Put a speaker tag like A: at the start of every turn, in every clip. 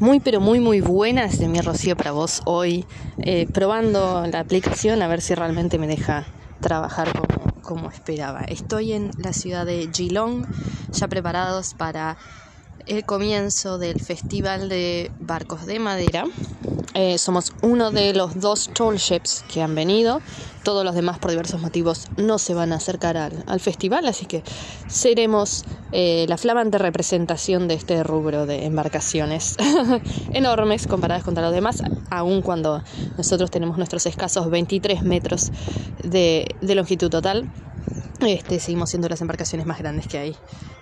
A: Muy, pero muy, muy buenas de mi Rocío para vos hoy, eh, probando la aplicación a ver si realmente me deja trabajar como, como esperaba. Estoy en la ciudad de Geelong, ya preparados para el comienzo del Festival de Barcos de Madera. Eh, somos uno de los dos tall ships que han venido. Todos los demás, por diversos motivos, no se van a acercar al, festival, así que seremos eh, la flamante representación de este rubro de embarcaciones enormes comparadas contra los demás, aun cuando nosotros tenemos nuestros escasos 23 metros de, de longitud total. Este, seguimos siendo las embarcaciones más grandes que hay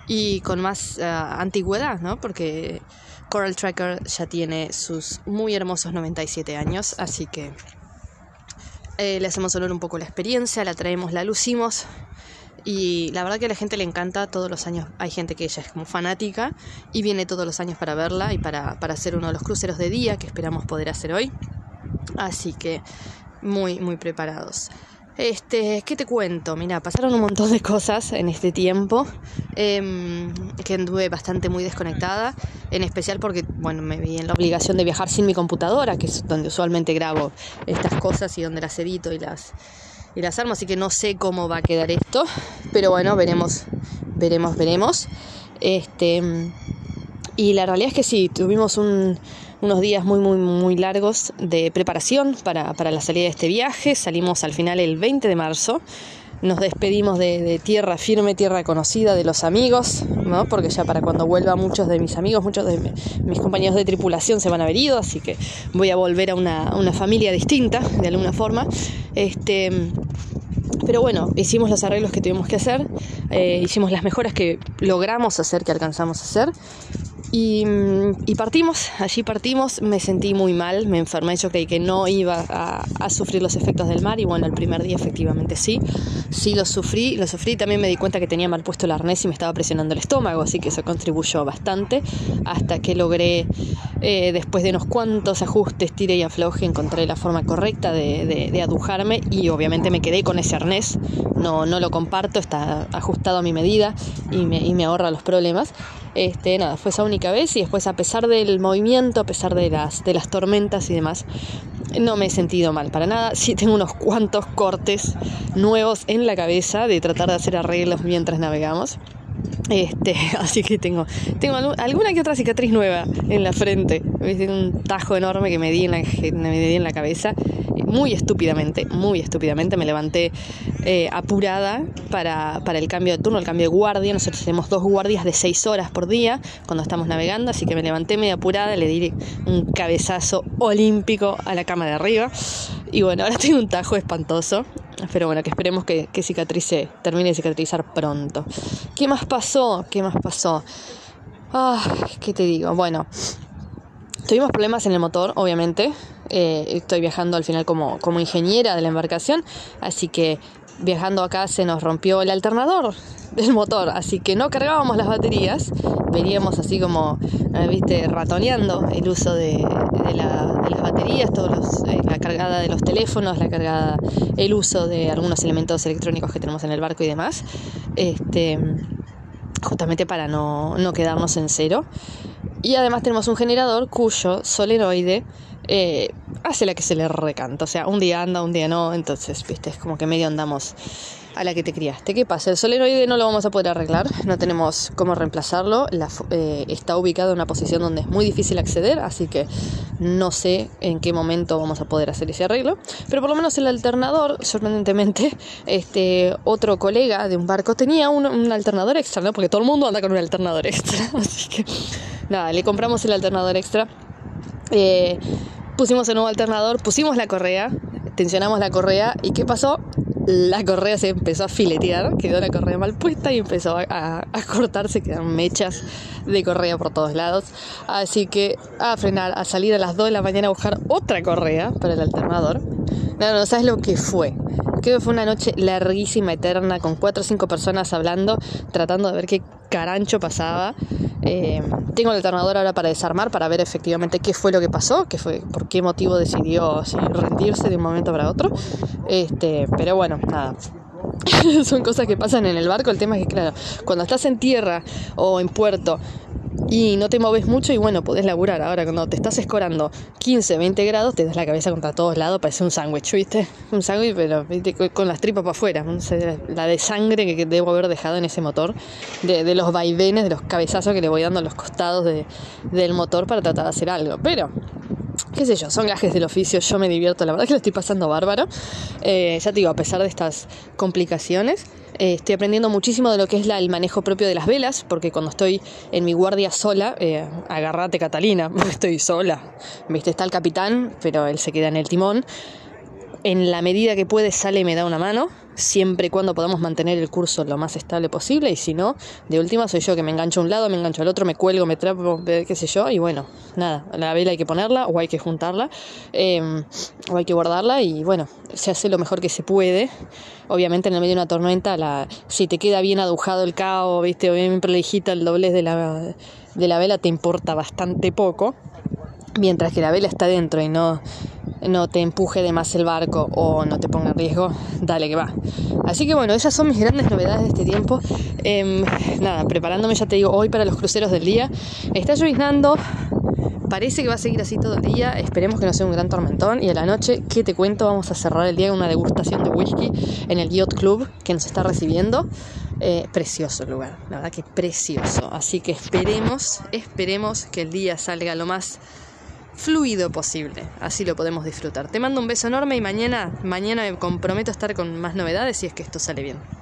A: y con más eh, antigüedad, ¿no? Porque Coral Tracker ya tiene sus muy hermosos 97 años, así que eh, le hacemos honor un poco la experiencia, la traemos, la lucimos y la verdad que a la gente le encanta, todos los años hay gente que ella es como fanática y viene todos los años para verla y para, para hacer uno de los cruceros de día que esperamos poder hacer hoy. Así que muy, muy preparados. Este, ¿qué te cuento? Mira, pasaron un montón de cosas en este tiempo em, que anduve bastante muy desconectada, en especial porque, bueno, me vi en la obligación de viajar sin mi computadora, que es donde usualmente grabo estas cosas y donde las edito y las y las armo, así que no sé cómo va a quedar esto, pero bueno, veremos, veremos, veremos. Este, y la realidad es que sí, tuvimos un unos días muy, muy, muy largos de preparación para, la salida de este viaje. Salimos al final el 20 de marzo. Nos despedimos de, tierra firme, tierra conocida, de los amigos, ¿no? porque ya para cuando vuelva muchos de mis amigos, muchos de mis compañeros de tripulación se van a haber ido, así que voy a volver a una, familia distinta, de alguna forma. Este, pero bueno, hicimos los arreglos que tuvimos que hacer, eh, hicimos las mejoras que logramos hacer, que alcanzamos a hacer, y, partimos, allí partimos, me sentí muy mal, me enfermé, yo creí que no iba a, sufrir los efectos del mar y bueno, el primer día efectivamente sí, sí lo sufrí, lo sufrí, también me di cuenta que tenía mal puesto el arnés y me estaba presionando el estómago, así que eso contribuyó bastante hasta que logré, eh, después de unos cuantos ajustes, tire y afloje, encontré la forma correcta de, adujarme y obviamente me quedé con ese arnés, no, no lo comparto, está ajustado a mi medida y me, y me ahorra los problemas. Este, nada, fue esa única vez y después a pesar del movimiento, a pesar de las, de las tormentas y demás, no me he sentido mal para nada. Sí tengo unos cuantos cortes nuevos en la cabeza de tratar de hacer arreglos mientras navegamos. Este, así que tengo, tengo alguna que otra cicatriz nueva en la frente. Un tajo enorme que me di en la, me di en la cabeza muy estúpidamente, muy estúpidamente me levanté eh, apurada para, para, el cambio de turno, el cambio de guardia. Nosotros tenemos dos guardias de seis horas por día cuando estamos navegando, así que me levanté medio apurada, le di un cabezazo olímpico a la cama de arriba. Y bueno, ahora tengo un tajo espantoso. Pero bueno, que esperemos que, que cicatrice, termine de cicatrizar pronto. ¿Qué más pasó? ¿Qué más pasó? Ah, ¿qué te digo? Bueno, tuvimos problemas en el motor, obviamente. Eh, estoy viajando al final como, como ingeniera de la embarcación, así que viajando acá se nos rompió el alternador del motor, así que no cargábamos las baterías, veníamos así como, eh, viste, ratoneando el uso de, las baterías, todos eh, la cargada de los teléfonos, la cargada, el uso de algunos elementos electrónicos que tenemos en el barco y demás, este, justamente para no, no quedarnos en cero. Y además tenemos un generador cuyo solenoide hace la que se le recanta. O sea, un día anda, un día no. Entonces, viste, es como que medio andamos a la que te criaste. ¿Qué pasa? El solenoide no lo vamos a poder arreglar, no tenemos cómo reemplazarlo. Eh, está ubicado en una posición donde es muy difícil acceder, así que no sé en qué momento vamos a poder hacer ese arreglo. Pero por lo menos el alternador, sorprendentemente, este otro colega de un barco tenía un, un alternador extra, ¿no? Porque todo el mundo anda con un alternador extra. Así que nada, le compramos el alternador extra. Eh, pusimos el nuevo alternador, pusimos la correa, tensionamos la correa y ¿qué pasó? La correa se empezó a filetear, quedó la correa mal puesta y empezó a, cortarse, quedaron mechas de correa por todos lados. Así que a frenar, a salir a las 2 de la mañana a buscar otra correa para el alternador. No, no, ¿sabes lo que fue? Fue una noche larguísima, eterna, con cuatro o cinco personas hablando, tratando de ver qué carancho pasaba. Eh, tengo el alternador ahora para desarmar, para ver efectivamente qué fue lo que pasó, qué fue, por qué motivo decidió rendirse de un momento para otro. Este, pero bueno, nada. Son cosas que pasan en el barco. El tema es que, claro, cuando estás en tierra o en puerto y no te moves mucho y bueno, podés laburar. Ahora, cuando te estás escorando 15, 20 grados, te das la cabeza contra todos lados, parece un sándwich, ¿viste? Un sándwich, pero con las tripas para afuera. La de sangre que debo haber dejado en ese motor, de, los vaivenes, de los cabezazos que le voy dando a los costados del motor para tratar de hacer algo. Pero qué sé yo, son gajes del oficio, yo me divierto, la verdad que lo estoy pasando bárbaro. Eh, ya te digo, a pesar de estas complicaciones, eh, estoy aprendiendo muchísimo de lo que es el manejo propio de las velas, porque cuando estoy en mi guardia sola, eh, agarrate Catalina, estoy sola, viste, está el capitán, pero él se queda en el timón. En la medida que puede sale y me da una mano siempre y cuando podamos mantener el curso lo más estable posible y si no, de última soy yo que me engancho a un lado, me engancho al otro, me cuelgo, me trapo, qué sé yo, y bueno, nada, la vela hay que ponerla o hay que juntarla em, o hay que guardarla y bueno, se hace lo mejor que se puede. Obviamente en el medio de una tormenta, la, si te queda bien adujado el cabo, viste, o bien prolijita el doblez de la, de la vela, te importa bastante poco mientras que la vela está dentro y no, no te empuje de más el barco o no te ponga en riesgo, dale que va. Así que bueno, esas son mis grandes novedades de este tiempo. Em, nada, preparándome ya te digo hoy para los cruceros del día. Está lloviznando, parece que va a seguir así todo el día, esperemos que no sea un gran tormentón y a la noche, ¿qué te cuento? Vamos a cerrar el día con una degustación de whisky en el Yacht Club que nos está recibiendo. Eh, precioso el lugar, la verdad que precioso. Así que esperemos, esperemos que el día salga lo más fluido posible. Así lo podemos disfrutar. Te mando un beso enorme y mañana, mañana me comprometo a estar con más novedades si es que esto sale bien.